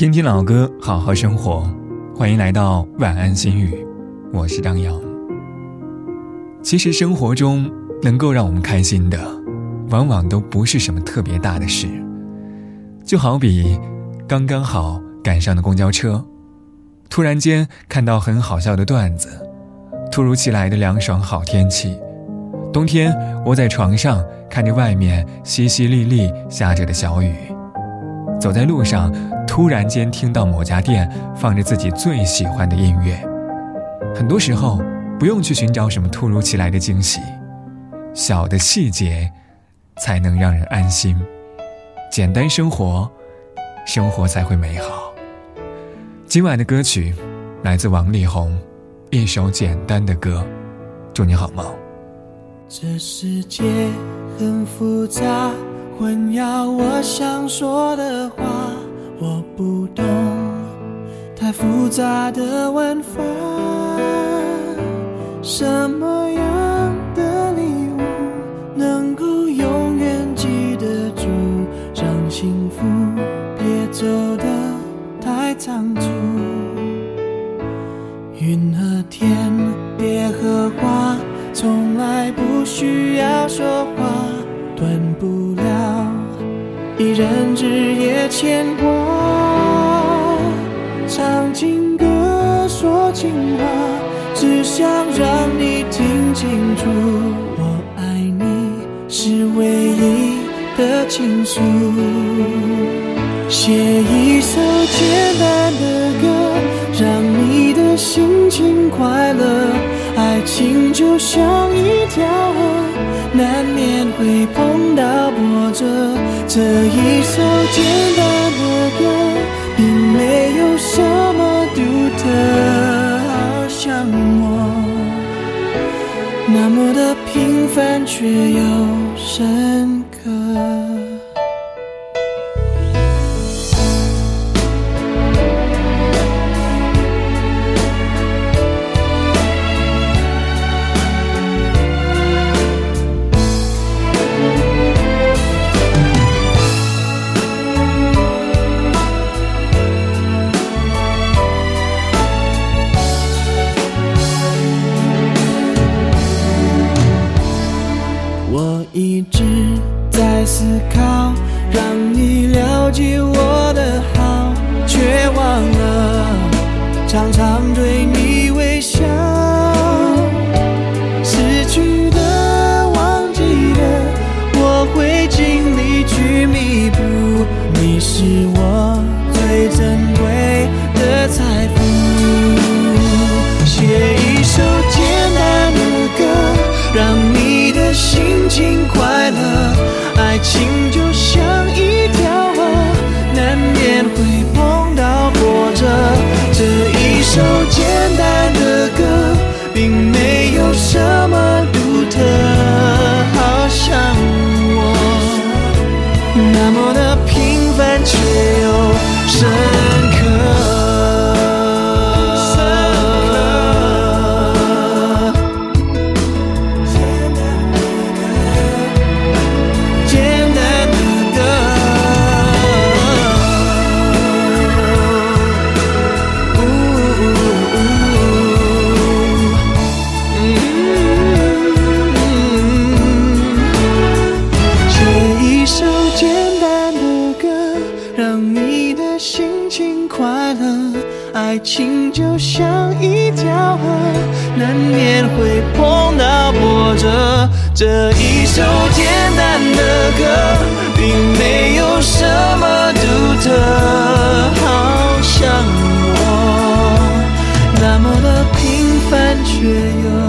听听老歌，好好生活。欢迎来到晚安心语，我是张扬。其实生活中能够让我们开心的，往往都不是什么特别大的事。就好比刚刚好赶上的公交车，突然间看到很好笑的段子，突如其来的凉爽好天气，冬天窝在床上看着外面淅淅沥沥下着的小雨，走在路上突然间听到某家店放着自己最喜欢的音乐，很多时候。不用去寻找什么突如其来的惊喜，小的细节才能让人安心。简单生活，生活才会美好。今晚的歌曲来自王力宏，一首简单的歌。祝你好梦。这世界很复杂，混淆我想说的话。我不懂太复杂的玩法。什么样的礼物能够永远记得住？让幸福别走得太仓促。云和天，别和花，从来不需要说话，断不一人日夜牵挂。唱情歌，说情话。只想让你听清楚，我爱你是唯一的倾诉。情就像一条河，难免会碰到波折。这一首简单的歌，并没有什么独特。好像我，那么的平凡却又深刻。思考，让你了解我的好，却忘了常常对你微笑。失去的、忘记的，我会尽力去弥补。你是我最珍贵的财富。写一首简单的歌，让你的。心情快乐，爱情就像一条河，难免会碰到波折。这一首简单的歌，并没有什么独特，好像我那么的平凡，却又深。心就像一条河难免会碰到波折。这一首简单的歌并没有什么独特好像我那么的平凡却又